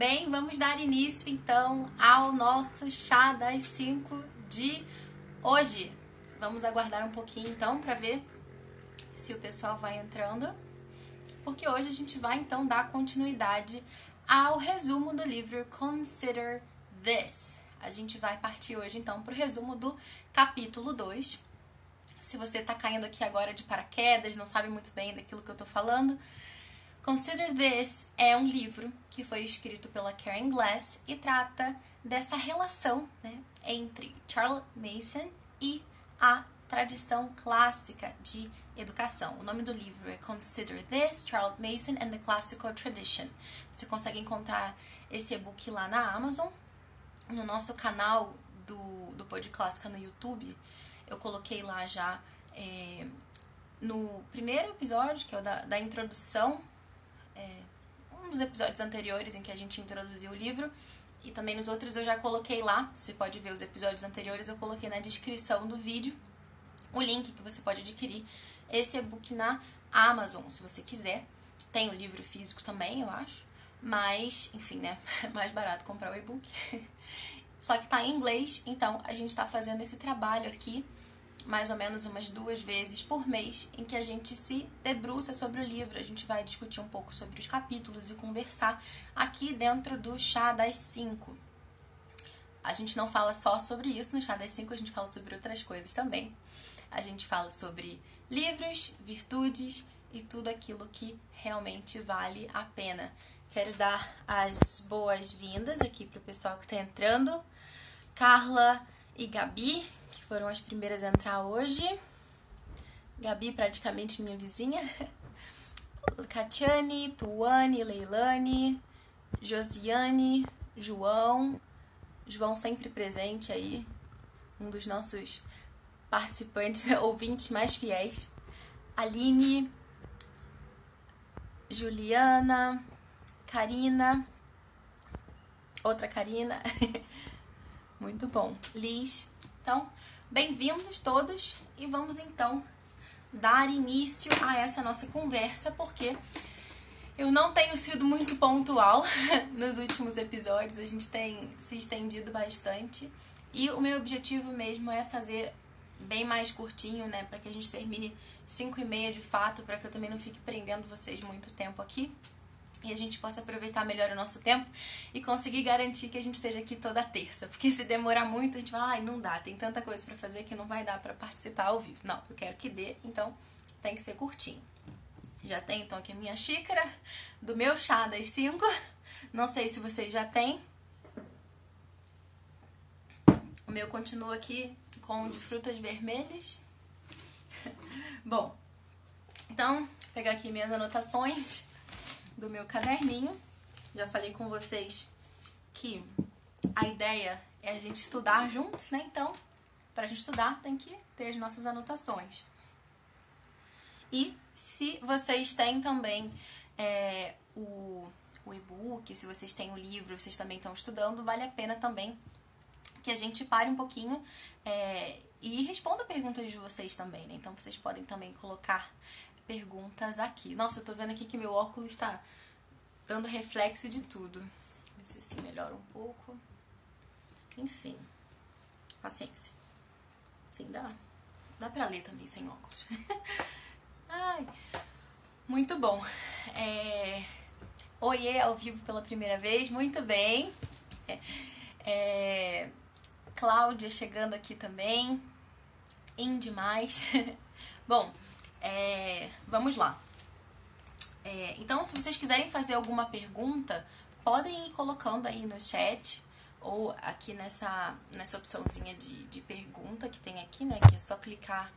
Bem, vamos dar início então ao nosso chá das 5 de hoje. Vamos aguardar um pouquinho então para ver se o pessoal vai entrando, porque hoje a gente vai então dar continuidade ao resumo do livro Consider This. A gente vai partir hoje então para o resumo do capítulo 2. Se você está caindo aqui agora de paraquedas, não sabe muito bem daquilo que eu estou falando, Consider This é um livro que foi escrito pela Karen Glass e trata dessa relação né, entre Charles Mason e a tradição clássica de educação. O nome do livro é Consider This, Charles Mason and the Classical Tradition. Você consegue encontrar esse e-book lá na Amazon. No nosso canal do, do Pod Clássica no YouTube, eu coloquei lá já é, no primeiro episódio, que é o da, da introdução é, um dos episódios anteriores em que a gente introduziu o livro. E também nos outros eu já coloquei lá, você pode ver os episódios anteriores, eu coloquei na descrição do vídeo o link que você pode adquirir esse e-book na Amazon, se você quiser. Tem o livro físico também, eu acho. Mas, enfim, né? É mais barato comprar o e-book. Só que tá em inglês, então a gente tá fazendo esse trabalho aqui mais ou menos umas duas vezes por mês, em que a gente se debruça sobre o livro. A gente vai discutir um pouco sobre os capítulos e conversar aqui dentro do Chá das Cinco. A gente não fala só sobre isso no Chá das Cinco, a gente fala sobre outras coisas também. A gente fala sobre livros, virtudes e tudo aquilo que realmente vale a pena. Quero dar as boas-vindas aqui para o pessoal que está entrando. Carla e Gabi, foram as primeiras a entrar hoje. Gabi, praticamente minha vizinha. Catiane, Tuane, Leilane, Josiane, João. João sempre presente aí, um dos nossos participantes, ouvintes mais fiéis. Aline, Juliana, Karina, outra Karina. Muito bom. Liz. Então, Bem-vindos todos e vamos então dar início a essa nossa conversa, porque eu não tenho sido muito pontual nos últimos episódios, a gente tem se estendido bastante e o meu objetivo mesmo é fazer bem mais curtinho, né, para que a gente termine 5 e meia de fato, para que eu também não fique prendendo vocês muito tempo aqui e a gente possa aproveitar melhor o nosso tempo e conseguir garantir que a gente esteja aqui toda terça. Porque se demorar muito, a gente vai, ai, não dá, tem tanta coisa para fazer que não vai dar para participar ao vivo. Não, eu quero que dê, então tem que ser curtinho. Já tem então aqui a minha xícara do meu chá das 5. Não sei se vocês já têm. O meu continua aqui com de frutas vermelhas. Bom, então, vou pegar aqui minhas anotações do meu caderninho. Já falei com vocês que a ideia é a gente estudar juntos, né? Então, para a gente estudar, tem que ter as nossas anotações. E se vocês têm também é, o, o e-book, se vocês têm o livro, vocês também estão estudando, vale a pena também que a gente pare um pouquinho é, e responda perguntas de vocês também, né? Então vocês podem também colocar perguntas aqui. Nossa, eu tô vendo aqui que meu óculos tá dando reflexo de tudo. Ver se assim melhora um pouco. Enfim, paciência. Enfim, dá, dá pra ler também sem óculos. Ai, muito bom. É... Oiê, ao vivo pela primeira vez, muito bem. É... É... Cláudia chegando aqui também. Em demais. bom, é, vamos lá. É, então, se vocês quiserem fazer alguma pergunta, podem ir colocando aí no chat ou aqui nessa, nessa opçãozinha de, de pergunta que tem aqui, né? Que é só clicar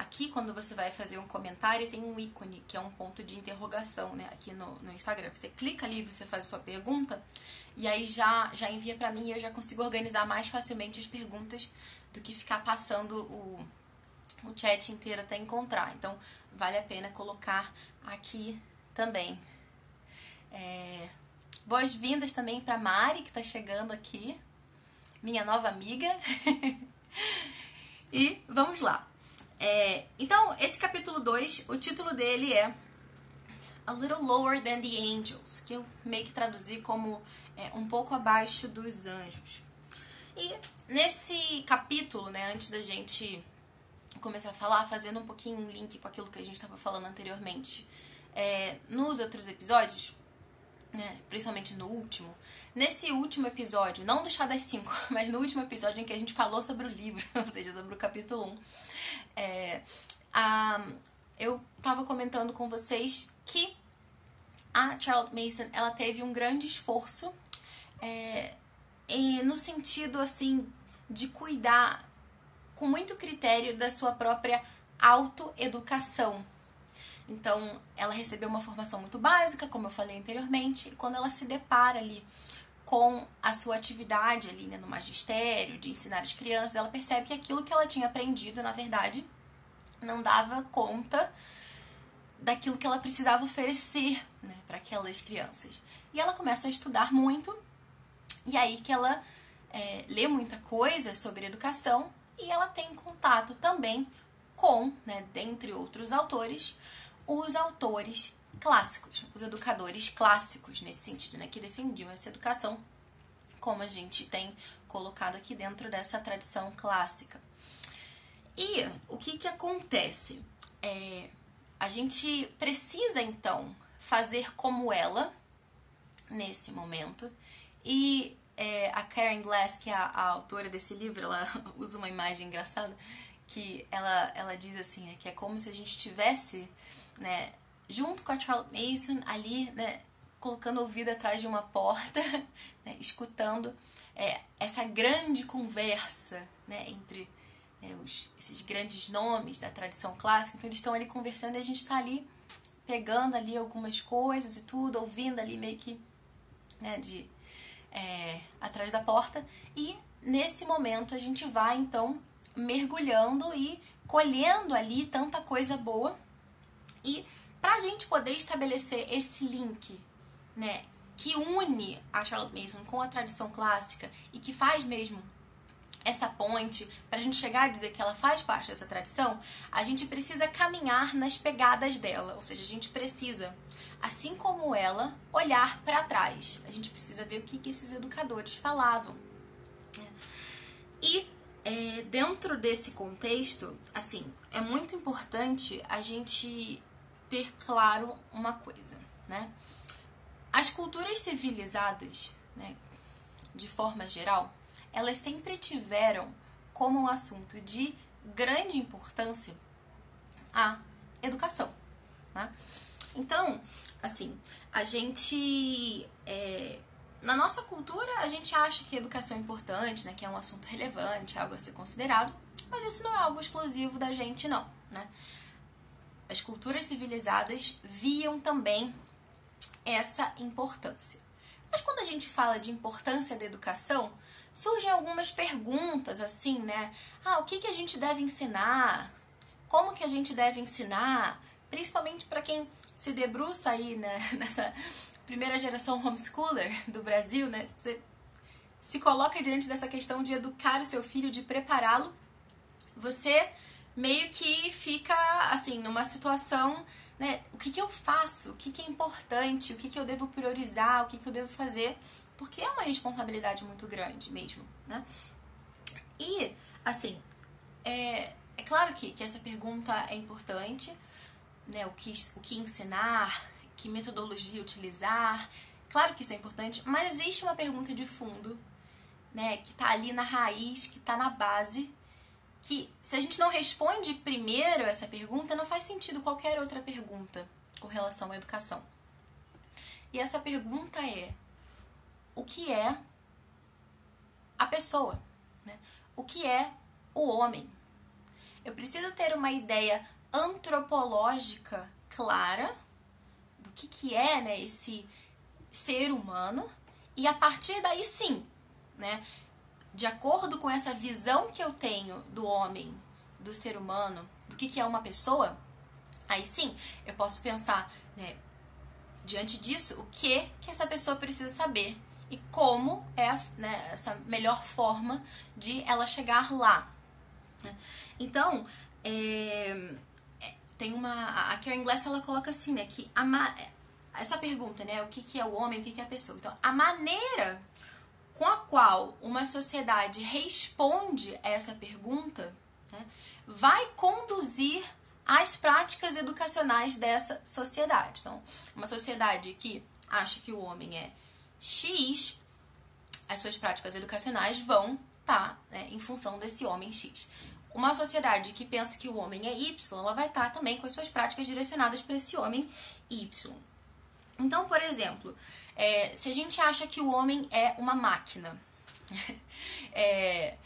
aqui quando você vai fazer um comentário tem um ícone que é um ponto de interrogação, né? Aqui no, no Instagram. Você clica ali, você faz a sua pergunta e aí já, já envia para mim e eu já consigo organizar mais facilmente as perguntas do que ficar passando o o chat inteiro até encontrar. Então, vale a pena colocar aqui também. É... Boas-vindas também para Mari, que está chegando aqui, minha nova amiga. e vamos lá. É... Então, esse capítulo 2, o título dele é A Little Lower Than the Angels, que eu meio que traduzi como é, um pouco abaixo dos anjos. E nesse capítulo, né, antes da gente começar a falar, fazendo um pouquinho um link com aquilo que a gente estava falando anteriormente, é, nos outros episódios, né, principalmente no último, nesse último episódio, não deixar das 5, mas no último episódio em que a gente falou sobre o livro, ou seja, sobre o capítulo 1, um, é, eu estava comentando com vocês que a Charlotte Mason ela teve um grande esforço é, e no sentido assim de cuidar com muito critério da sua própria autoeducação. Então, ela recebeu uma formação muito básica, como eu falei anteriormente, e quando ela se depara ali com a sua atividade ali né, no magistério, de ensinar as crianças, ela percebe que aquilo que ela tinha aprendido, na verdade, não dava conta daquilo que ela precisava oferecer né, para aquelas crianças. E ela começa a estudar muito, e aí que ela é, lê muita coisa sobre educação e ela tem contato também com, né, dentre outros autores, os autores clássicos, os educadores clássicos nesse sentido, né, que defendiam essa educação, como a gente tem colocado aqui dentro dessa tradição clássica. E o que, que acontece? É, a gente precisa então fazer como ela nesse momento e é, a Karen Glass, que é a, a, autora desse livro, ela usa uma imagem engraçada que ela, ela diz assim, é que é como se a gente tivesse, né, junto com a Charlotte Mason ali, né, colocando o ouvido atrás de uma porta, né, escutando é, essa grande conversa, né, entre né, os, esses grandes nomes da tradição clássica. Então eles estão ali conversando e a gente está ali pegando ali algumas coisas e tudo, ouvindo ali meio que né, de é, atrás da porta. E nesse momento a gente vai então mergulhando e colhendo ali tanta coisa boa. E para a gente poder estabelecer esse link, né, que une a Charlotte Mason com a tradição clássica e que faz mesmo essa ponte, para a gente chegar a dizer que ela faz parte dessa tradição, a gente precisa caminhar nas pegadas dela, ou seja, a gente precisa assim como ela, olhar para trás. A gente precisa ver o que, que esses educadores falavam. E é, dentro desse contexto, assim, é muito importante a gente ter claro uma coisa, né? As culturas civilizadas, né, de forma geral, elas sempre tiveram como um assunto de grande importância a educação, né? Então, assim, a gente. É, na nossa cultura, a gente acha que educação é importante, né? Que é um assunto relevante, algo a ser considerado, mas isso não é algo exclusivo da gente, não, né? As culturas civilizadas viam também essa importância. Mas quando a gente fala de importância da educação, surgem algumas perguntas assim, né? Ah, o que, que a gente deve ensinar? Como que a gente deve ensinar? Principalmente para quem se debruça aí né, nessa primeira geração homeschooler do Brasil, né? Você se coloca diante dessa questão de educar o seu filho, de prepará-lo, você meio que fica assim numa situação, né? O que, que eu faço? O que, que é importante? O que, que eu devo priorizar? O que, que eu devo fazer? Porque é uma responsabilidade muito grande mesmo, né? E assim, é, é claro que, que essa pergunta é importante né, o, que, o que ensinar, que metodologia utilizar. Claro que isso é importante, mas existe uma pergunta de fundo, né, que está ali na raiz, que está na base, que se a gente não responde primeiro essa pergunta, não faz sentido qualquer outra pergunta com relação à educação. E essa pergunta é: o que é a pessoa? Né? O que é o homem? Eu preciso ter uma ideia antropológica clara do que, que é né, esse ser humano e a partir daí sim, né, de acordo com essa visão que eu tenho do homem, do ser humano, do que, que é uma pessoa, aí sim eu posso pensar, né, diante disso, o que que essa pessoa precisa saber e como é né, essa melhor forma de ela chegar lá. Né? Então, é, tem uma. A Karen Glass ela coloca assim, né? Que a, essa pergunta, né? O que, que é o homem, o que, que é a pessoa. Então, a maneira com a qual uma sociedade responde a essa pergunta né, vai conduzir as práticas educacionais dessa sociedade. Então, uma sociedade que acha que o homem é X, as suas práticas educacionais vão estar tá, né, em função desse homem X. Uma sociedade que pensa que o homem é Y, ela vai estar tá também com as suas práticas direcionadas para esse homem Y. Então, por exemplo, é, se a gente acha que o homem é uma máquina, é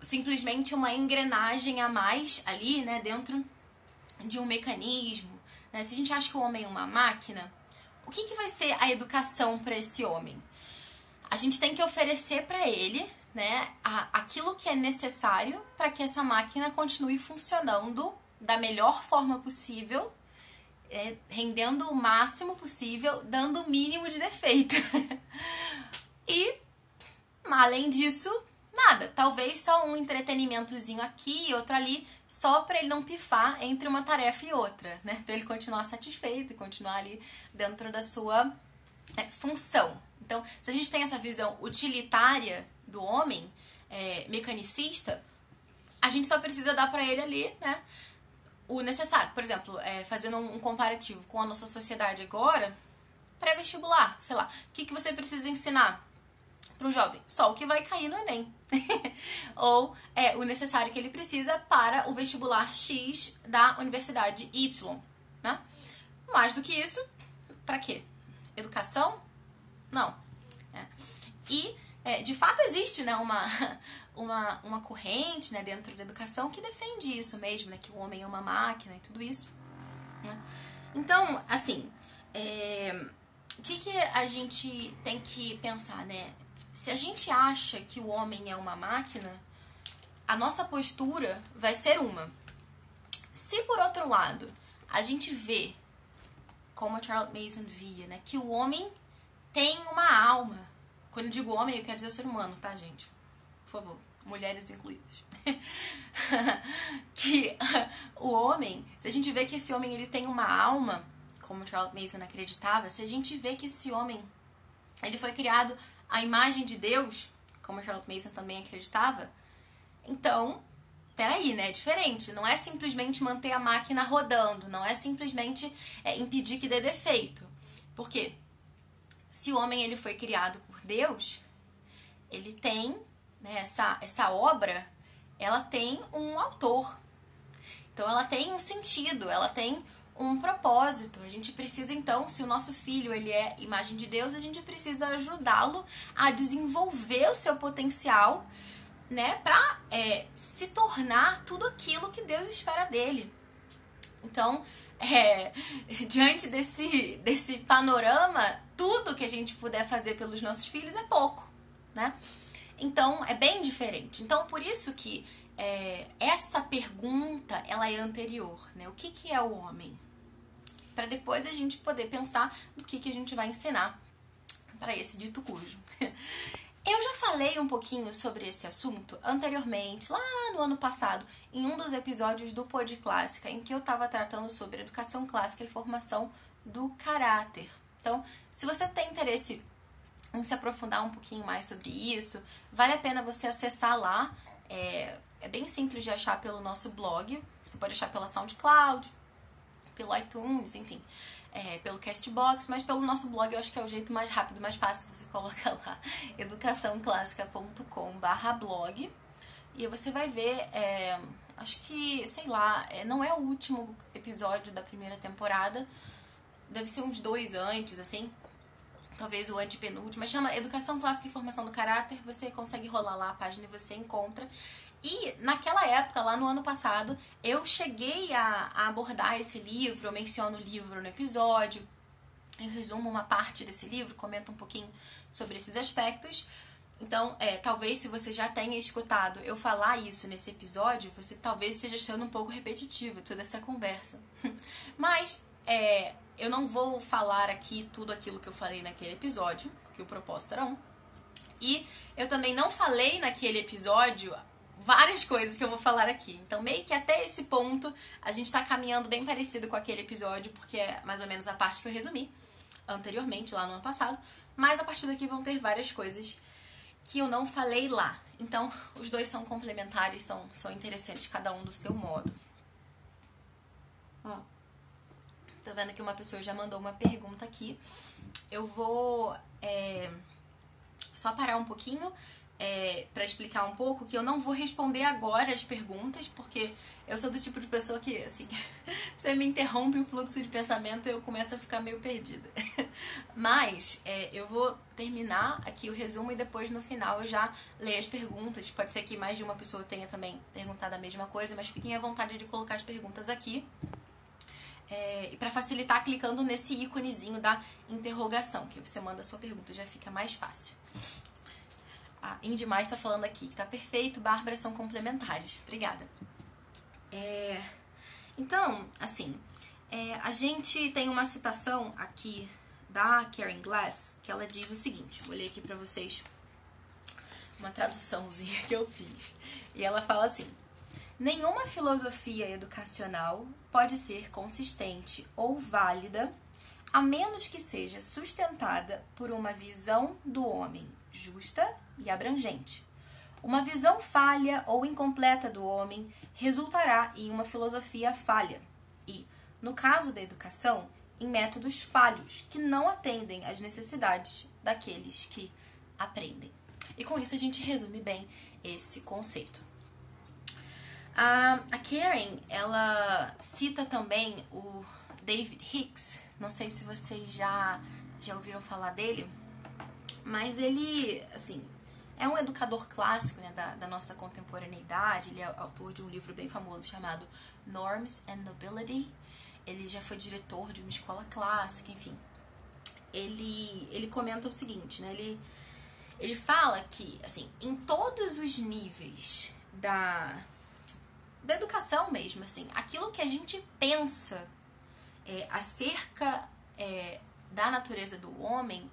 simplesmente uma engrenagem a mais ali, né, dentro de um mecanismo, né? se a gente acha que o homem é uma máquina, o que, que vai ser a educação para esse homem? A gente tem que oferecer para ele né, a, aquilo que é necessário para que essa máquina continue funcionando da melhor forma possível, é, rendendo o máximo possível, dando o mínimo de defeito. e, além disso, nada. Talvez só um entretenimentozinho aqui e outro ali, só para ele não pifar entre uma tarefa e outra, né? Para ele continuar satisfeito e continuar ali dentro da sua é, função. Então, se a gente tem essa visão utilitária do homem, é, mecanicista, a gente só precisa dar para ele ali, né? O necessário. Por exemplo, é, fazendo um comparativo com a nossa sociedade agora, pré-vestibular, sei lá, o que, que você precisa ensinar para o jovem? Só o que vai cair no Enem. Ou é o necessário que ele precisa para o vestibular X da Universidade Y. Né? Mais do que isso, para quê? Educação? Não. É. E, é, de fato, existe né, uma, uma, uma corrente né, dentro da educação que defende isso mesmo, né, que o homem é uma máquina e tudo isso. Né? Então, assim, é, o que, que a gente tem que pensar, né? Se a gente acha que o homem é uma máquina, a nossa postura vai ser uma. Se por outro lado a gente vê, como Charles Mason via, né, que o homem tem uma alma. Quando eu digo homem, eu quero dizer o ser humano, tá, gente? Por favor, mulheres incluídas. que o homem, se a gente vê que esse homem ele tem uma alma, como Charles Mason acreditava, se a gente vê que esse homem ele foi criado à imagem de Deus, como Charles Mason também acreditava, então, peraí, né? É diferente. Não é simplesmente manter a máquina rodando, não é simplesmente é, impedir que dê defeito. Por quê? se o homem ele foi criado por Deus, ele tem né, essa, essa obra, ela tem um autor. Então ela tem um sentido, ela tem um propósito. A gente precisa então, se o nosso filho ele é imagem de Deus, a gente precisa ajudá-lo a desenvolver o seu potencial, né, para é, se tornar tudo aquilo que Deus espera dele. Então, é, diante desse, desse panorama, tudo que a gente puder fazer pelos nossos filhos é pouco, né? Então, é bem diferente. Então, por isso que é, essa pergunta, ela é anterior, né? O que, que é o homem? Para depois a gente poder pensar no que, que a gente vai ensinar para esse dito cujo. Eu já falei um pouquinho sobre esse assunto anteriormente, lá no ano passado, em um dos episódios do Pod Clássica, em que eu estava tratando sobre educação clássica e formação do caráter. Então, se você tem interesse em se aprofundar um pouquinho mais sobre isso, vale a pena você acessar lá. É, é bem simples de achar pelo nosso blog. Você pode achar pela SoundCloud, pelo iTunes, enfim é, pelo Castbox, mas pelo nosso blog eu acho que é o jeito mais rápido, mais fácil. Você coloca lá educaçãoclássica.com/blog e você vai ver. É, acho que, sei lá, é, não é o último episódio da primeira temporada, deve ser uns dois antes, assim. Talvez o antepenúltimo, mas chama Educação Clássica e Formação do Caráter. Você consegue rolar lá a página e você encontra. E naquela época, lá no ano passado, eu cheguei a, a abordar esse livro, eu menciono o livro no episódio, eu resumo uma parte desse livro, comento um pouquinho sobre esses aspectos. Então, é, talvez se você já tenha escutado eu falar isso nesse episódio, você talvez esteja achando um pouco repetitivo toda essa conversa. Mas é, eu não vou falar aqui tudo aquilo que eu falei naquele episódio, porque o propósito era um. E eu também não falei naquele episódio várias coisas que eu vou falar aqui. Então, meio que até esse ponto, a gente tá caminhando bem parecido com aquele episódio, porque é mais ou menos a parte que eu resumi anteriormente, lá no ano passado. Mas a partir daqui vão ter várias coisas que eu não falei lá. Então, os dois são complementares, são, são interessantes, cada um do seu modo. Hum. Tô vendo que uma pessoa já mandou uma pergunta aqui. Eu vou é, só parar um pouquinho é, para explicar um pouco que eu não vou responder agora as perguntas, porque eu sou do tipo de pessoa que, assim, você me interrompe o fluxo de pensamento e eu começo a ficar meio perdida. Mas é, eu vou terminar aqui o resumo e depois no final eu já leio as perguntas. Pode ser que mais de uma pessoa tenha também perguntado a mesma coisa, mas fiquem à vontade de colocar as perguntas aqui. É, para facilitar, clicando nesse íconezinho da interrogação, que você manda a sua pergunta, já fica mais fácil. A Indy Mais está falando aqui que tá perfeito, Bárbara são complementares. Obrigada. É, então, assim, é, a gente tem uma citação aqui da Karen Glass que ela diz o seguinte: vou ler aqui para vocês uma traduçãozinha que eu fiz. E ela fala assim: Nenhuma filosofia educacional pode ser consistente ou válida a menos que seja sustentada por uma visão do homem justa e abrangente. Uma visão falha ou incompleta do homem resultará em uma filosofia falha e, no caso da educação, em métodos falhos que não atendem às necessidades daqueles que aprendem. E com isso a gente resume bem esse conceito. A, a Karen, ela cita também o David Hicks, não sei se vocês já, já ouviram falar dele, mas ele, assim, é um educador clássico né, da, da nossa contemporaneidade. Ele é autor de um livro bem famoso chamado Norms and Nobility. Ele já foi diretor de uma escola clássica, enfim. Ele, ele comenta o seguinte, né? Ele, ele fala que, assim, em todos os níveis da, da educação mesmo, assim, aquilo que a gente pensa é, acerca é, da natureza do homem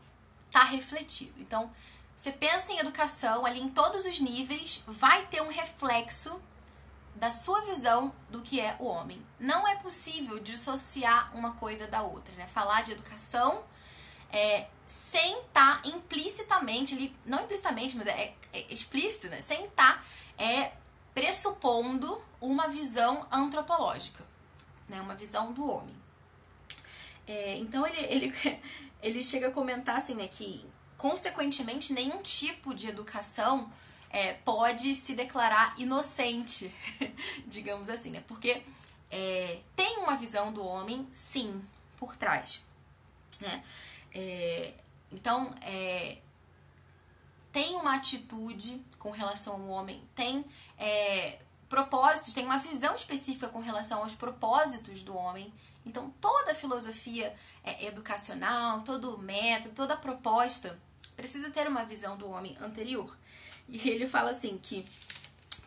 está refletido. Então, você pensa em educação ali em todos os níveis, vai ter um reflexo da sua visão do que é o homem. Não é possível dissociar uma coisa da outra, né? Falar de educação é, sem estar tá implicitamente, ali, não implicitamente, mas é, é explícito, né? Sem estar tá, é, pressupondo uma visão antropológica, né? Uma visão do homem. É, então ele, ele, ele chega a comentar assim, né, que consequentemente, nenhum tipo de educação é, pode se declarar inocente, digamos assim, né? Porque é, tem uma visão do homem, sim, por trás, né? É, então, é, tem uma atitude com relação ao homem, tem é, propósitos, tem uma visão específica com relação aos propósitos do homem. Então, toda a filosofia é, educacional, todo o método, toda a proposta precisa ter uma visão do homem anterior. E ele fala assim que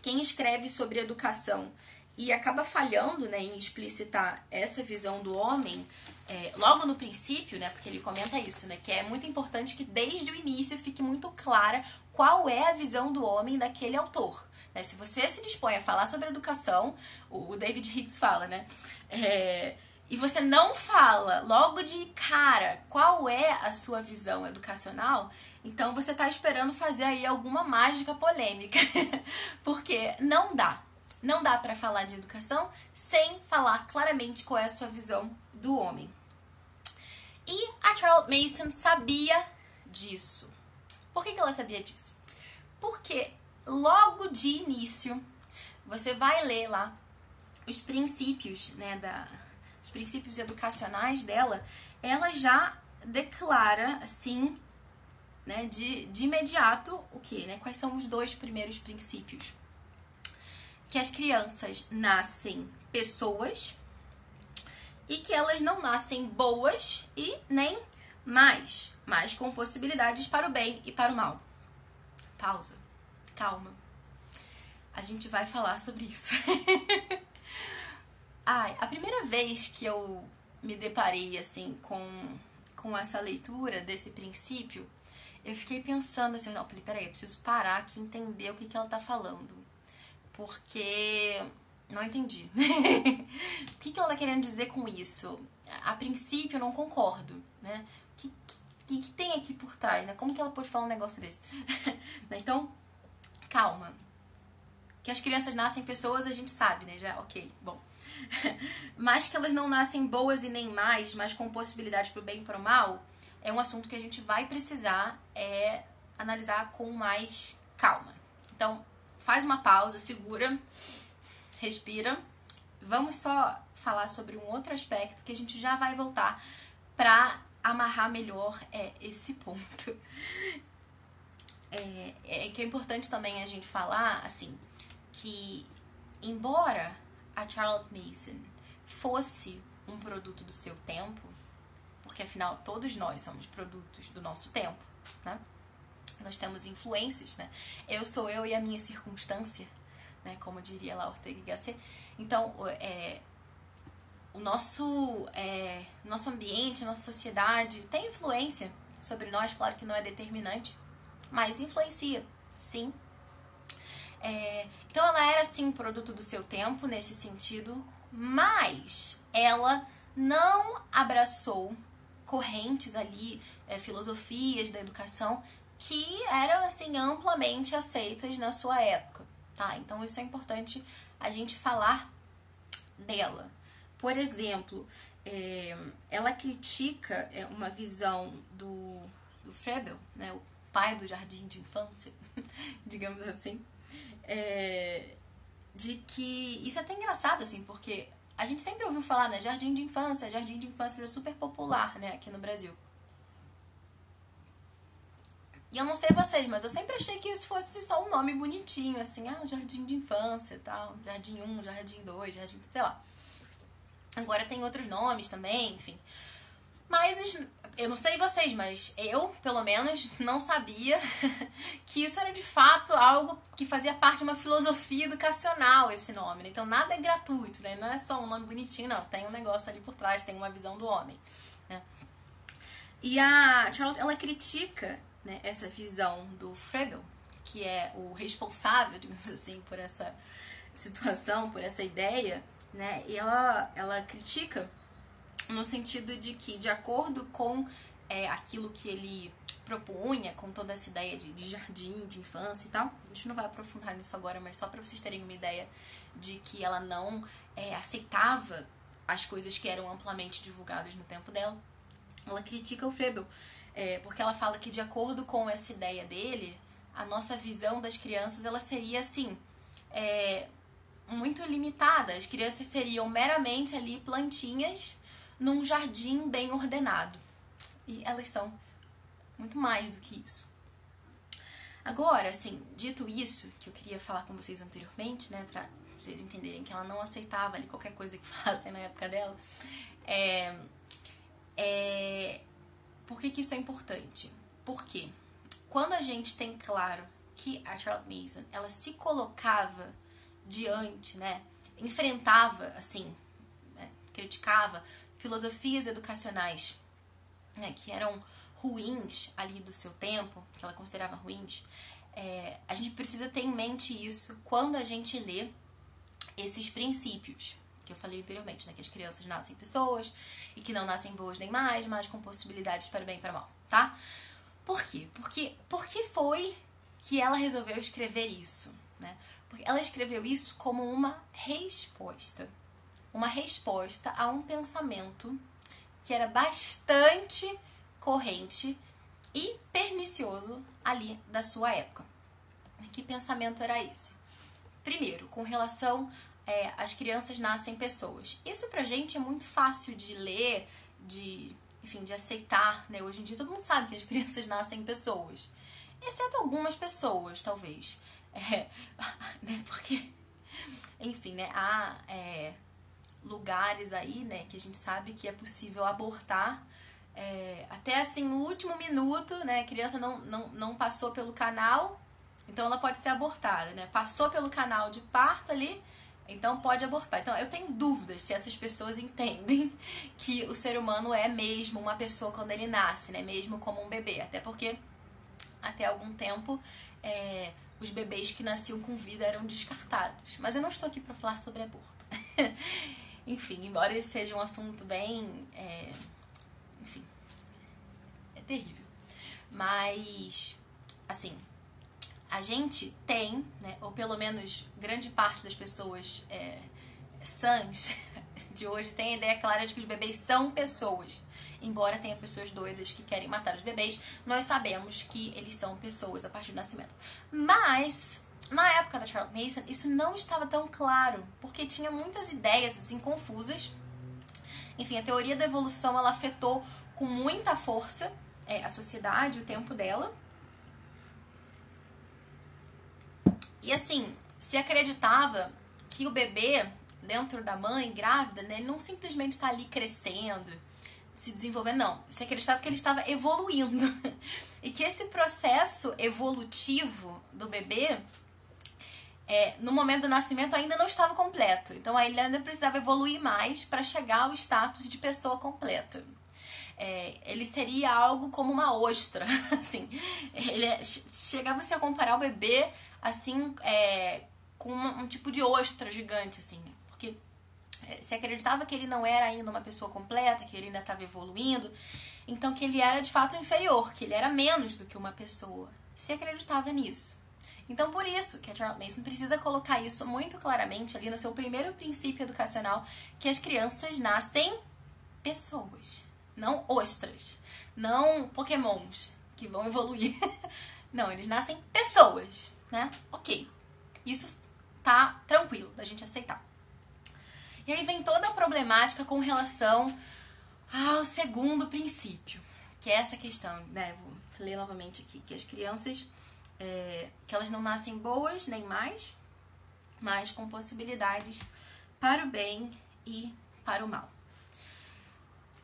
quem escreve sobre educação e acaba falhando né, em explicitar essa visão do homem, é, logo no princípio, né, porque ele comenta isso, né, que é muito importante que desde o início fique muito clara qual é a visão do homem daquele autor. Né? Se você se dispõe a falar sobre educação, o, David Hicks fala, né? É, e você não fala logo de cara qual é a sua visão educacional, então você está esperando fazer aí alguma mágica polêmica. Porque não dá. Não dá para falar de educação sem falar claramente qual é a sua visão do homem. E a Charlotte Mason sabia disso. Por que, que ela sabia disso? Porque logo de início você vai ler lá os princípios, né, da, os princípios educacionais dela, ela já declara assim, né, de, de imediato o que, né? Quais são os dois primeiros princípios? Que as crianças nascem pessoas e que elas não nascem boas e nem mais, mas com possibilidades para o bem e para o mal. Pausa. Calma. A gente vai falar sobre isso. Ai, a primeira vez que eu me deparei assim com, com essa leitura desse princípio, eu fiquei pensando assim, não, peraí, eu preciso parar aqui e entender o que, que ela tá falando. porque não entendi. o que, que ela tá querendo dizer com isso? A princípio, eu não concordo, né? O que, que, que tem aqui por trás, né? Como que ela pode falar um negócio desse? então, calma. Que as crianças nascem pessoas, a gente sabe, né? Já, ok, bom. mas que elas não nascem boas e nem mais, mas com possibilidades pro bem e pro mal, é um assunto que a gente vai precisar é, analisar com mais calma. Então, faz uma pausa, segura, respira. Vamos só falar sobre um outro aspecto que a gente já vai voltar para amarrar melhor é, esse ponto. É, é que é importante também a gente falar, assim, que embora a Charlotte Mason fosse um produto do seu tempo, porque afinal todos nós somos produtos do nosso tempo, né? Nós temos influências, né? Eu sou eu e a minha circunstância, né? Como diria lá Ortega y Gasset. Então, é, o nosso, é, nosso ambiente, nossa sociedade tem influência sobre nós, claro que não é determinante, mas influencia, sim. É, então ela era sim um produto do seu tempo nesse sentido, mas ela não abraçou correntes ali, é, filosofias da educação que eram assim amplamente aceitas na sua época, tá? Então isso é importante a gente falar dela. Por exemplo, é, ela critica é, uma visão do, do Frebel, né, pai do jardim de infância, digamos assim, é, de que isso é até engraçado assim, porque a gente sempre ouviu falar, né, jardim de infância, jardim de infância é super popular, né, aqui no Brasil. E eu não sei vocês, mas eu sempre achei que isso fosse só um nome bonitinho, assim, ah, jardim de infância e tal, jardim 1, jardim 2, jardim, sei lá. Agora tem outros nomes também, enfim. Mas eu não sei vocês, mas eu, pelo menos, não sabia que isso era de fato algo que fazia parte de uma filosofia educacional, esse nome. Né? Então nada é gratuito, né? Não é só um nome bonitinho, não. Tem um negócio ali por trás, tem uma visão do homem. Né? E a Charlotte, ela critica né, essa visão do Frebel, que é o responsável, digamos assim, por essa situação, por essa ideia, né? E ela, ela critica no sentido de que, de acordo com é, aquilo que ele propunha, com toda essa ideia de, de, jardim, de infância e tal, a gente não vai aprofundar nisso agora, mas só para vocês terem uma ideia de que ela não é, aceitava as coisas que eram amplamente divulgadas no tempo dela, ela critica o Frebel, é, porque ela fala que de acordo com essa ideia dele, a nossa visão das crianças ela seria assim, é, muito limitada. As crianças seriam meramente ali plantinhas num jardim bem ordenado. E elas são muito mais do que isso. Agora, assim, dito isso, que eu queria falar com vocês anteriormente, né, pra vocês entenderem que ela não aceitava ali qualquer coisa que falassem na época dela, é, é, por que, que isso é importante? Porque quando a gente tem claro que a Charlotte Mason, ela se colocava diante, né, enfrentava, assim, né, criticava filosofias educacionais né, que eram ruins ali do seu tempo, que ela considerava ruins, é, a gente precisa ter em mente isso quando a gente lê esses princípios que eu falei anteriormente, né, que as crianças nascem pessoas e que não nascem boas nem mais, mas com possibilidades para bem e para mal, tá? Por quê? Porque por que foi que ela resolveu escrever isso, né? Porque ela escreveu isso como uma resposta. Uma resposta a um pensamento que era bastante corrente e pernicioso ali da sua época. Que pensamento era esse? Primeiro, com relação é, às crianças nascem pessoas. Isso pra gente é muito fácil de ler, de, enfim, de aceitar, né? Hoje em dia todo mundo sabe que as crianças nascem pessoas. Exceto algumas pessoas, talvez. É, né, porque, enfim, né, há é, lugares aí, né, que a gente sabe que é possível abortar é, até assim no último minuto, né, a criança não, não, não passou pelo canal, então ela pode ser abortada, né, passou pelo canal de parto ali, então pode abortar. Então eu tenho dúvidas se essas pessoas entendem que o ser humano é mesmo uma pessoa quando ele nasce, né, mesmo como um bebê, até porque até algum tempo é, os bebês que nasciam com vida eram descartados. Mas eu não estou aqui para falar sobre aborto. enfim, embora esse seja um assunto bem. É, enfim, é terrível. Mas, assim, a gente tem, né, ou pelo menos grande parte das pessoas é, sãs de hoje tem a ideia clara de que os bebês são pessoas. Embora tenha pessoas doidas que querem matar os bebês, nós sabemos que eles são pessoas a partir do nascimento. Mas na época da Charlotte Mason, isso não estava tão claro, porque tinha muitas ideias assim confusas. Enfim, a teoria da evolução ela afetou com muita força é, a sociedade, o tempo dela. E assim, se acreditava que o bebê dentro da mãe, grávida, né, ele não simplesmente está ali crescendo, se desenvolvendo, não. Se acreditava que ele estava evoluindo. e que esse processo evolutivo do bebê, é, no momento do nascimento, ainda não estava completo. Então, ele ainda precisava evoluir mais para chegar ao status de pessoa completa. É, ele seria algo como uma ostra, assim. Ele é, chegava-se a comparar o bebê, assim, é, com um, um tipo de ostra gigante, assim porque é, se acreditava que ele não era ainda uma pessoa completa, que ele ainda estava evoluindo, então que ele era de fato inferior, que ele era menos do que uma pessoa. Se acreditava nisso. Então, por isso que a Charlotte Mason precisa colocar isso muito claramente ali no seu primeiro princípio educacional, que as crianças nascem pessoas, não ostras, não pokémons que vão evoluir. não, eles nascem pessoas, né? Ok. Isso tá tranquilo da gente aceitar. E aí vem toda a problemática com relação ao segundo princípio, que é essa questão, né? Vou ler novamente aqui, que as crianças, é, que elas não nascem boas nem mais, mas com possibilidades para o bem e para o mal.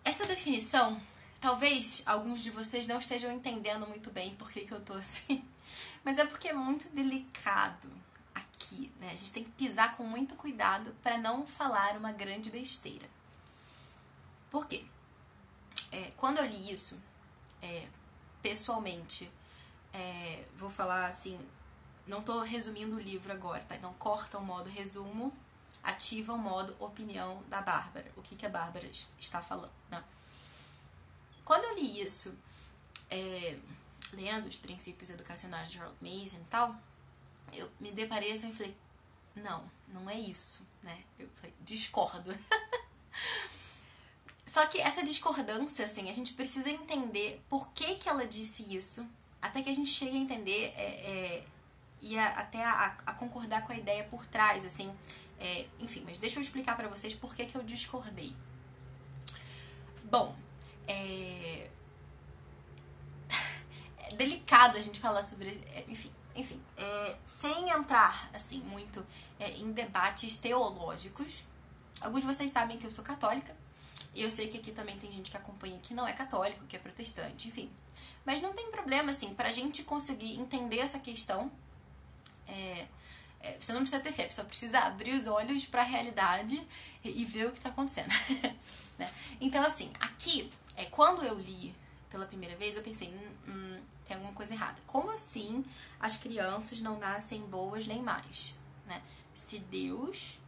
Essa definição, talvez alguns de vocês não estejam entendendo muito bem por que, que eu tô assim, mas é porque é muito delicado aqui, né? A gente tem que pisar com muito cuidado para não falar uma grande besteira. Por quê? É, quando eu li isso, é, pessoalmente, é, vou falar assim, não estou resumindo o livro agora, tá? Então corta o modo resumo, ativa o modo opinião da Bárbara. O que, que a Bárbara está falando, né? Quando eu li isso, é, lendo os princípios educacionais de Harold Mason e tal, eu me deparei assim e falei, não, não é isso, né? Eu falei, discordo. Só que essa discordância, assim, a gente precisa entender por que, que ela disse isso, até que a gente chegue a entender é, é, e a, até a, a, concordar com a ideia por trás, assim. É, enfim, mas deixa eu explicar para vocês por que, que eu discordei. Bom, é... é delicado a gente falar sobre. É, enfim, enfim, é, sem entrar assim muito é, em debates teológicos, alguns de vocês sabem que eu sou católica. E eu sei que aqui também tem gente que acompanha que não é católico, que é protestante, enfim. Mas não tem problema, assim, pra gente conseguir entender essa questão. É, é, você não precisa ter fé, você precisa abrir os olhos para a realidade e, e, ver o que está acontecendo. né? Então, assim, aqui, é, quando eu li pela primeira vez, eu pensei, hum, hum, tem alguma coisa errada. Como assim as crianças não nascem boas nem mais? Né? Se Deus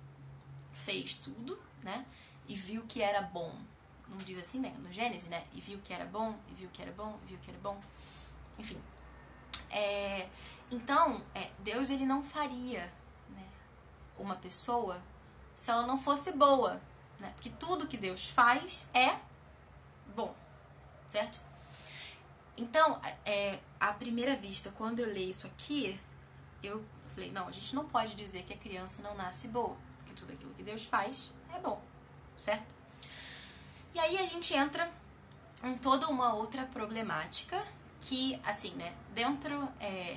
fez tudo, né? E viu que era bom. Não diz assim, né? No Gênesis, né? E viu que era bom, e viu que era bom, e viu que era bom. Enfim. É, então, é, Deus ele não faria né, uma pessoa se ela não fosse boa. Né? Porque tudo que Deus faz é bom. Certo? Então, é, à primeira vista, quando eu leio isso aqui, eu falei, não, a gente não pode dizer que a criança não nasce boa, porque tudo aquilo que Deus faz é bom, certo? E aí a gente entra em toda uma outra problemática que, assim, né, dentro é,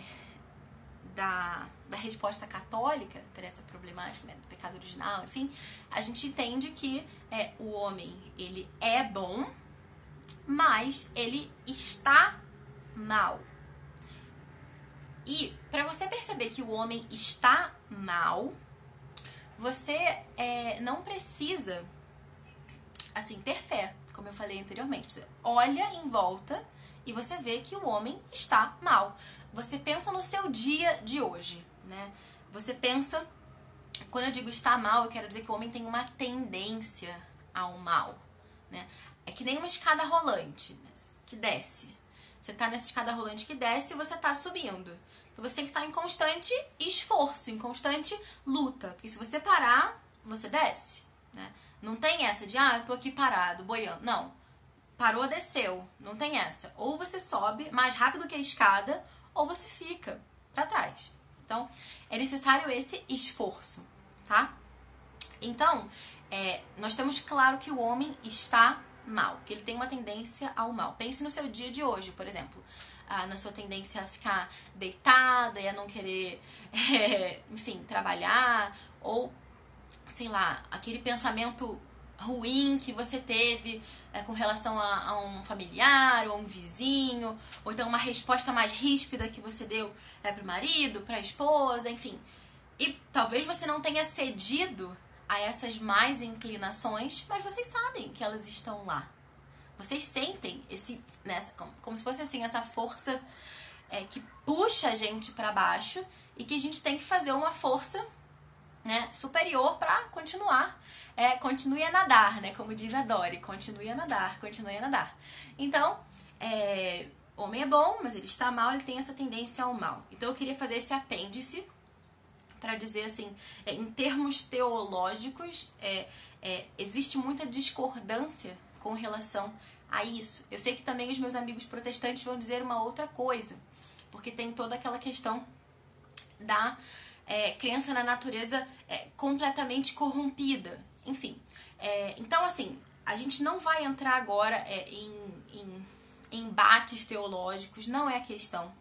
da, da resposta católica para essa problemática, né, do pecado original, enfim, a gente entende que é, o homem, ele é bom, mas ele está mal. E para você perceber que o homem está mal, você é, não precisa assim ter fé, como eu falei anteriormente. Você olha em volta e você vê que o homem está mal. Você pensa no seu dia de hoje, né? Você pensa, quando eu digo está mal, eu quero dizer que o homem tem uma tendência ao mal, né? É que nem uma escada rolante, né? que desce. Você tá nessa escada rolante que desce e você tá subindo. Então você tem que estar tá em constante esforço, em constante luta. Porque se você parar, você desce, né? Não tem essa de, ah, eu tô aqui parado, boiando. Não. Parou, desceu. Não tem essa. Ou você sobe mais rápido que a escada, ou você fica para trás. Então, é necessário esse esforço, tá? Então, é, nós temos claro que o homem está mal, que ele tem uma tendência ao mal. Pense no seu dia de hoje, por exemplo. Ah, na sua tendência a ficar deitada e a não querer, é, enfim, trabalhar, ou sei lá, aquele pensamento ruim que você teve é, com relação a, a, um familiar ou um vizinho, ou então uma resposta mais ríspida que você deu é, para o marido, para a esposa, enfim. E talvez você não tenha cedido a essas mais inclinações, mas vocês sabem que elas estão lá. Vocês sentem esse, nessa, como, como se fosse assim, essa força é, que puxa a gente para baixo e que a gente tem que fazer uma força né, superior para continuar. É, continue a nadar, né? Como diz a Dori, continue a nadar, continue a nadar. Então, é, homem é bom, mas ele está mal, ele tem essa tendência ao mal. Então eu queria fazer esse apêndice para dizer assim, é, em termos teológicos, é, é, existe muita discordância com relação a isso. Eu sei que também os meus amigos protestantes vão dizer uma outra coisa, porque tem toda aquela questão da é, crença na natureza é, completamente corrompida. Enfim, é, então assim, a gente não vai entrar agora é, em, em, embates teológicos, não é a questão.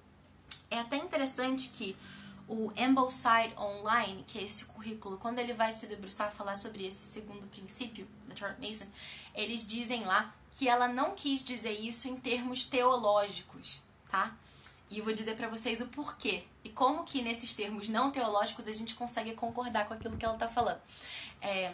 É até interessante que o Ambleside Online, que é esse currículo, quando ele vai se debruçar a falar sobre esse segundo princípio da Charlotte Mason, eles dizem lá que ela não quis dizer isso em termos teológicos, tá? E vou dizer para vocês o porquê e como que nesses termos não teológicos a gente consegue concordar com aquilo que ela está falando. É,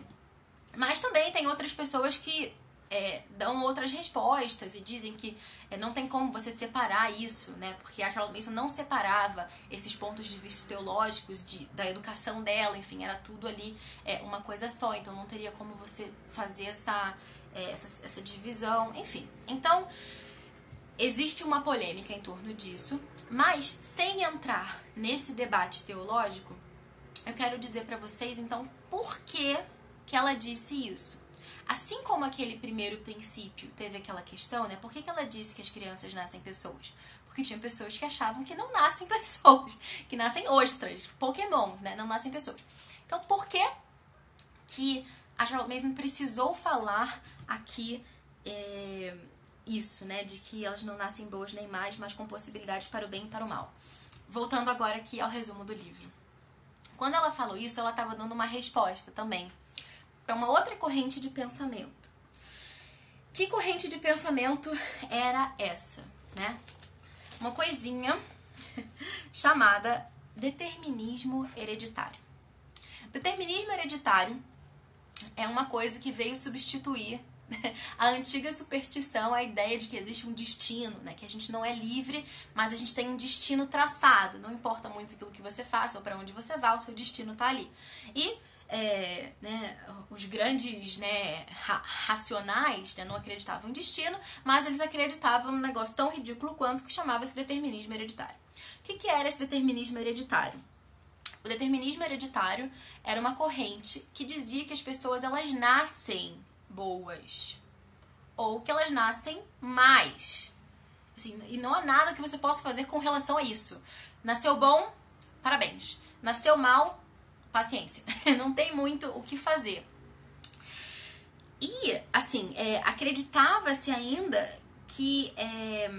mas também tem outras pessoas que é, dão outras respostas e dizem que é, não tem como você separar isso, né? Porque a Charlotte Mason não separava esses pontos de vista teológicos de, da educação dela, enfim, era tudo ali é, uma coisa só, então não teria como você fazer essa, é, essa, essa divisão, enfim. Então, Existe uma polêmica em torno disso, mas sem entrar nesse debate teológico, eu quero dizer para vocês então por que, que ela disse isso. Assim como aquele primeiro princípio teve aquela questão, né? Por que, que ela disse que as crianças nascem pessoas? Porque tinha pessoas que achavam que não nascem pessoas, que nascem ostras, Pokémon, né? Não nascem pessoas. Então, por que que a Charlotte Mason precisou falar aqui é, isso, né? De que elas não nascem boas nem mais, mas com possibilidades para o bem e para o mal. Voltando agora aqui ao resumo do livro. Quando ela falou isso, ela estava dando uma resposta também para uma outra corrente de pensamento. Que corrente de pensamento era essa, né? Uma coisinha chamada determinismo hereditário. Determinismo hereditário é uma coisa que veio substituir a antiga superstição, a ideia de que existe um destino, né? Que a gente não é livre, mas a gente tem um destino traçado. Não importa muito aquilo que você faça ou para onde você vá, o seu destino está ali. E é, né, os grandes né, ra racionais né, não acreditavam em destino, mas eles acreditavam num negócio tão ridículo quanto que chamava-se determinismo hereditário. O que, que era esse determinismo hereditário? O determinismo hereditário era uma corrente que dizia que as pessoas elas nascem boas. Ou que elas nascem mais. Assim, e não há nada que você possa fazer com relação a isso. Nasceu bom, parabéns. Nasceu mal, paciência. não tem muito o que fazer. E, assim, é, acreditava-se ainda que é,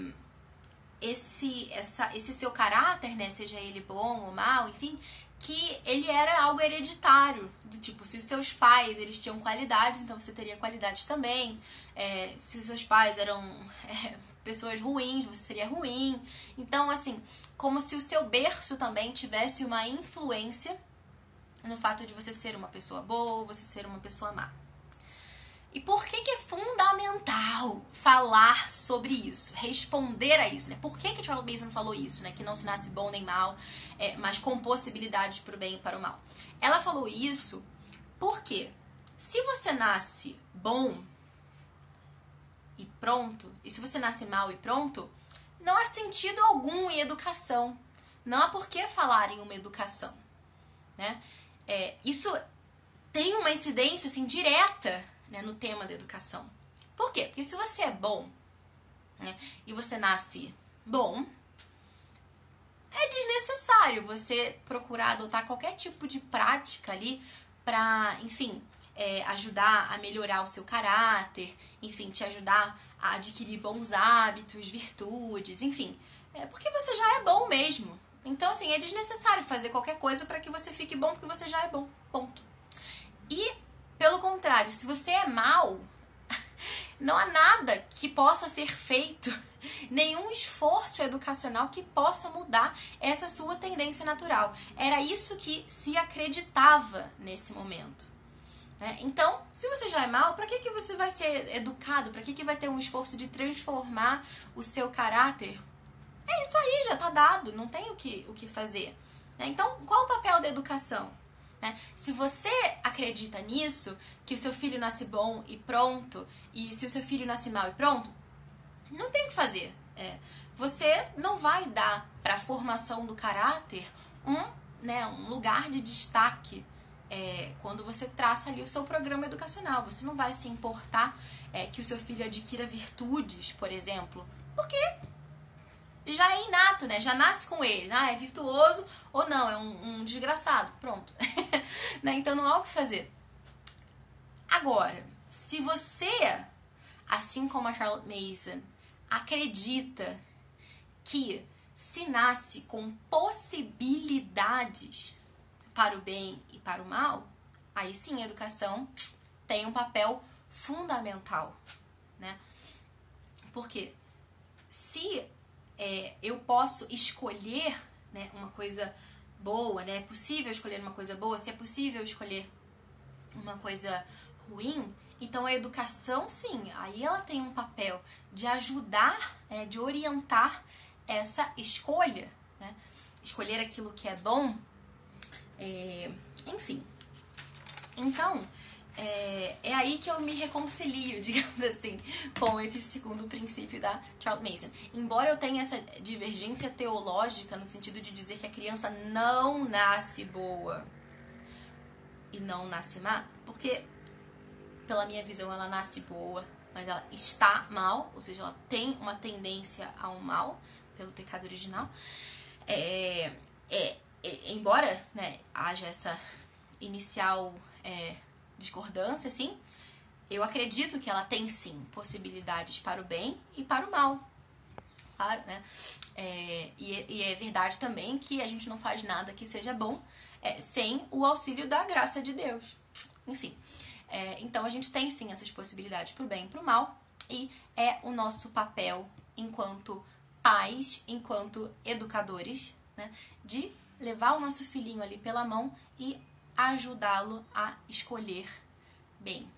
esse, essa, esse seu caráter, né, seja ele bom ou mal, enfim, que ele era algo hereditário, do tipo, se os seus pais eles tinham qualidades, então você teria qualidades também. É, se os seus pais eram é, pessoas ruins, você seria ruim. Então, assim, como se o seu berço também tivesse uma influência no fato de você ser uma pessoa boa, você ser uma pessoa má. E por que, que é fundamental falar sobre isso, responder a isso, né? Por que, que Charles Mason falou isso, né? Que não se nasce bom nem mal, é, mas com possibilidades para o bem e para o mal. Ela falou isso porque se você nasce bom e pronto, e se você nasce mal e pronto, não há sentido algum em educação. Não há por que falar em uma educação, né? É, isso tem uma incidência assim direta né, no tema da educação. Por quê? Porque se você é bom né, e você nasce bom, é desnecessário você procurar adotar qualquer tipo de prática ali para, enfim, é, ajudar a melhorar o seu caráter, enfim, te ajudar a adquirir bons hábitos, virtudes, enfim, é porque você já é bom mesmo. Então, assim, é desnecessário fazer qualquer coisa para que você fique bom, porque você já é bom. Ponto. E pelo contrário, se você é mal, não há nada que possa ser feito, nenhum esforço educacional que possa mudar essa sua tendência natural. Era isso que se acreditava nesse momento. Né? Então, se você já é mal, para que, que você vai ser educado? Para que, que vai ter um esforço de transformar o seu caráter? É isso aí, já está dado, não tem o que, o que fazer. Né? Então, qual o papel da educação? Né? Se você acredita nisso, que o seu filho nasce bom e pronto, e se o seu filho nasce mal e pronto, não tem o que fazer. É, você não vai dar para a formação do caráter um, né, um lugar de destaque é, quando você traça ali o seu programa educacional. Você não vai se importar é, que o seu filho adquira virtudes, por exemplo, porque já é inato, né? Já nasce com ele. Ah, é virtuoso ou não, é um, um desgraçado. Pronto. né? Então não há o que fazer. Agora, se você, assim como a Charlotte Mason, acredita que se nasce com possibilidades para o bem e para o mal, aí sim a educação tem um papel fundamental, né? Porque se é, eu posso escolher né, uma coisa boa, né? É possível escolher uma coisa boa, se é possível escolher uma coisa ruim, então a educação, sim, aí ela tem um papel de ajudar, é, de orientar essa escolha, né? Escolher aquilo que é bom, é, enfim. Então, é, é aí que eu me reconcilio, digamos assim, com esse segundo princípio da Charles Mason. Embora eu tenha essa divergência teológica no sentido de dizer que a criança não nasce boa e não nasce má, porque pela minha visão ela nasce boa, mas ela está mal, ou seja, ela tem uma tendência ao mal pelo pecado original. É, é, é embora né, haja essa inicial é, discordância, assim, eu acredito que ela tem sim possibilidades para o bem e para o mal. Claro, né? É, e, e, é verdade também que a gente não faz nada que seja bom é, sem o auxílio da graça de Deus. Enfim, é, então a gente tem sim essas possibilidades para o bem e para o mal, e é o nosso papel enquanto pais, enquanto educadores, né, de levar o nosso filhinho ali pela mão e ajudá-lo a escolher bem.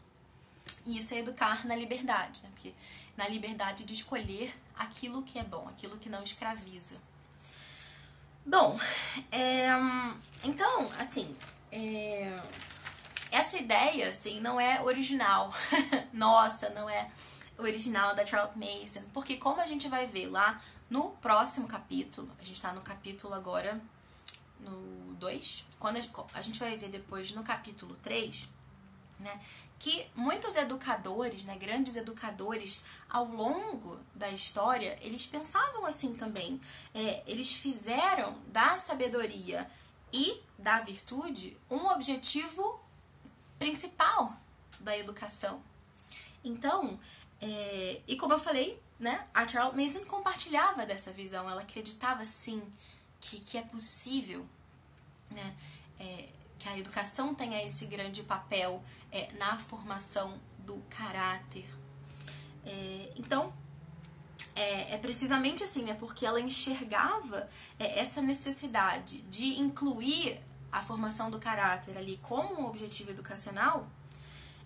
E isso é educar na liberdade, né? Porque na liberdade de escolher aquilo que é bom, aquilo que não escraviza. Bom, é, então, assim, é, essa ideia, assim, não é original. Nossa, não é original da Charlotte Mason. Porque como a gente vai ver lá no próximo capítulo, a gente tá no capítulo agora no 2, quando a, gente vai ver depois no capítulo 3, né, que muitos educadores, né, grandes educadores, ao longo da história, eles pensavam assim também. É, eles fizeram da sabedoria e da virtude um objetivo principal da educação. Então, é, e como eu falei, né, a Charles Mason compartilhava dessa visão, ela acreditava sim que, que é possível, né, é, que a educação tenha esse grande papel é, na formação do caráter. É, então, é, é, precisamente assim, né, porque ela enxergava é, essa necessidade de incluir a formação do caráter ali como um objetivo educacional,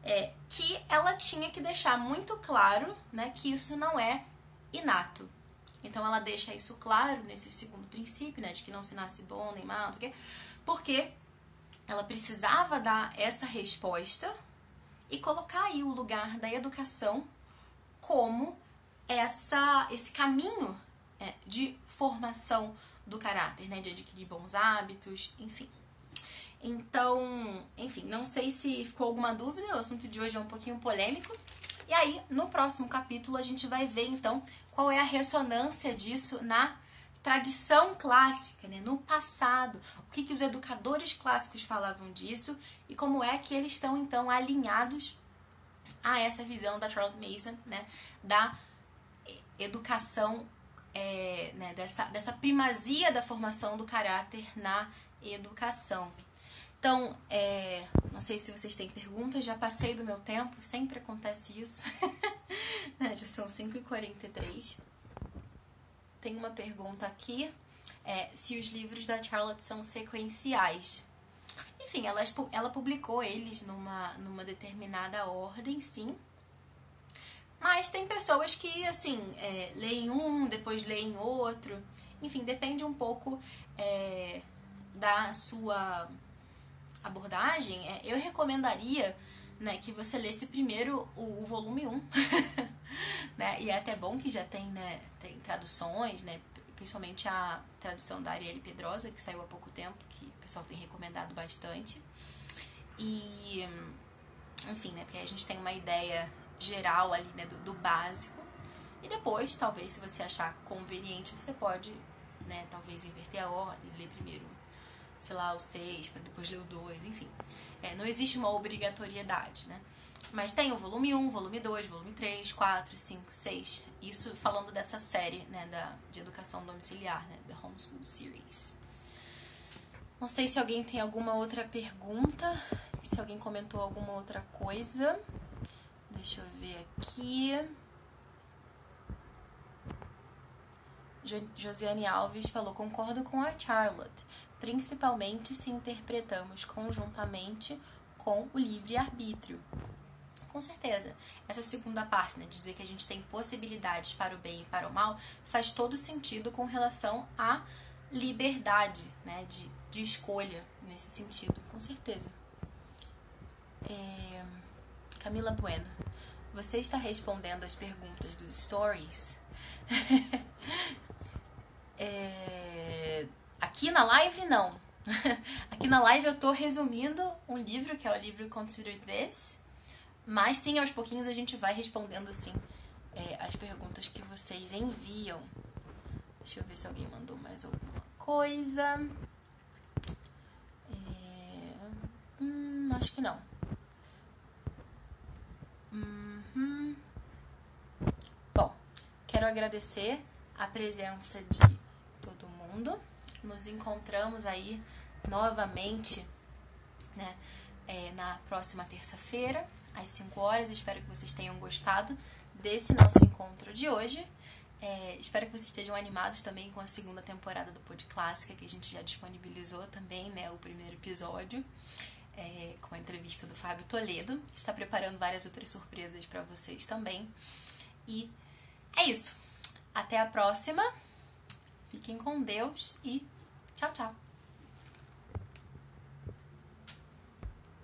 é que ela tinha que deixar muito claro, né, que isso não é inato. Então ela deixa isso claro nesse segundo princípio, né, de que não se nasce bom nem mal, não sei o quê, porque ela precisava dar essa resposta e colocar aí o lugar da educação como essa esse caminho é, de formação do caráter, né, de adquirir bons hábitos, enfim. Então, enfim, não sei se ficou alguma dúvida, o assunto de hoje é um pouquinho polêmico. E aí, no próximo capítulo, a gente vai ver então qual é a ressonância disso na tradição clássica, né? no passado, o que, que os educadores clássicos falavam disso e como é que eles estão então alinhados a essa visão da Charlotte Mason, né? da educação, é, né? dessa, dessa primazia da formação do caráter na educação. Então, é, não sei se vocês têm perguntas, já passei do meu tempo, sempre acontece isso. né? Já são 5h43. Tem uma pergunta aqui, é, se os livros da Charlotte são sequenciais. Enfim, ela, ela publicou eles numa, numa determinada ordem, sim. Mas tem pessoas que, assim, é, leem um, depois leem outro. Enfim, depende um pouco é, da sua abordagem, é, eu recomendaria né, que você lesse primeiro o, o volume 1. né? E é até bom que já tem, né, tem traduções, né? principalmente a tradução da Arielle Pedrosa, que saiu há pouco tempo, que o pessoal tem recomendado bastante. E, enfim, né, porque a gente tem uma ideia geral ali né, do, do básico. E depois, talvez, se você achar conveniente, você pode, né, talvez inverter a ordem, ler primeiro sei lá, o 6, para depois ler o 2, enfim. É, não existe uma obrigatoriedade, né? Mas tem o volume 1, volume 2, volume 3, 4, 5, 6. Isso falando dessa série né, da, de educação domiciliar, né? The Homeschool Series. Não sei se alguém tem alguma outra pergunta, se alguém comentou alguma outra coisa. Deixa eu ver aqui. Josiane Alves falou: concordo com a Charlotte principalmente se interpretamos conjuntamente com o livre-arbítrio. Com certeza, essa segunda parte, né, de dizer que a gente tem possibilidades para o bem e para o mal, faz todo sentido com relação à liberdade né, de, de escolha nesse sentido, com certeza. É... Camila Bueno, você está respondendo as perguntas dos stories? é Aqui na live, não. Aqui na live eu tô resumindo um livro, que é o livro Consider This. Mas sim, aos pouquinhos a gente vai respondendo, sim, é, as perguntas que vocês enviam. Deixa eu ver se alguém mandou mais alguma coisa. É... Hum, acho que não. Uhum. Bom, quero agradecer a presença de todo mundo nos encontramos aí novamente né, é, na próxima terça-feira, às 5 horas. Espero que vocês tenham gostado desse nosso encontro de hoje. É, espero que vocês estejam animados também com a segunda temporada do Pod Clássica, que a gente já disponibilizou também, né? O primeiro episódio, é, com a entrevista do Fábio Toledo. Está preparando várias outras surpresas para vocês também. E é isso. Até a próxima. Fiquem com Deus e tchau, tchau.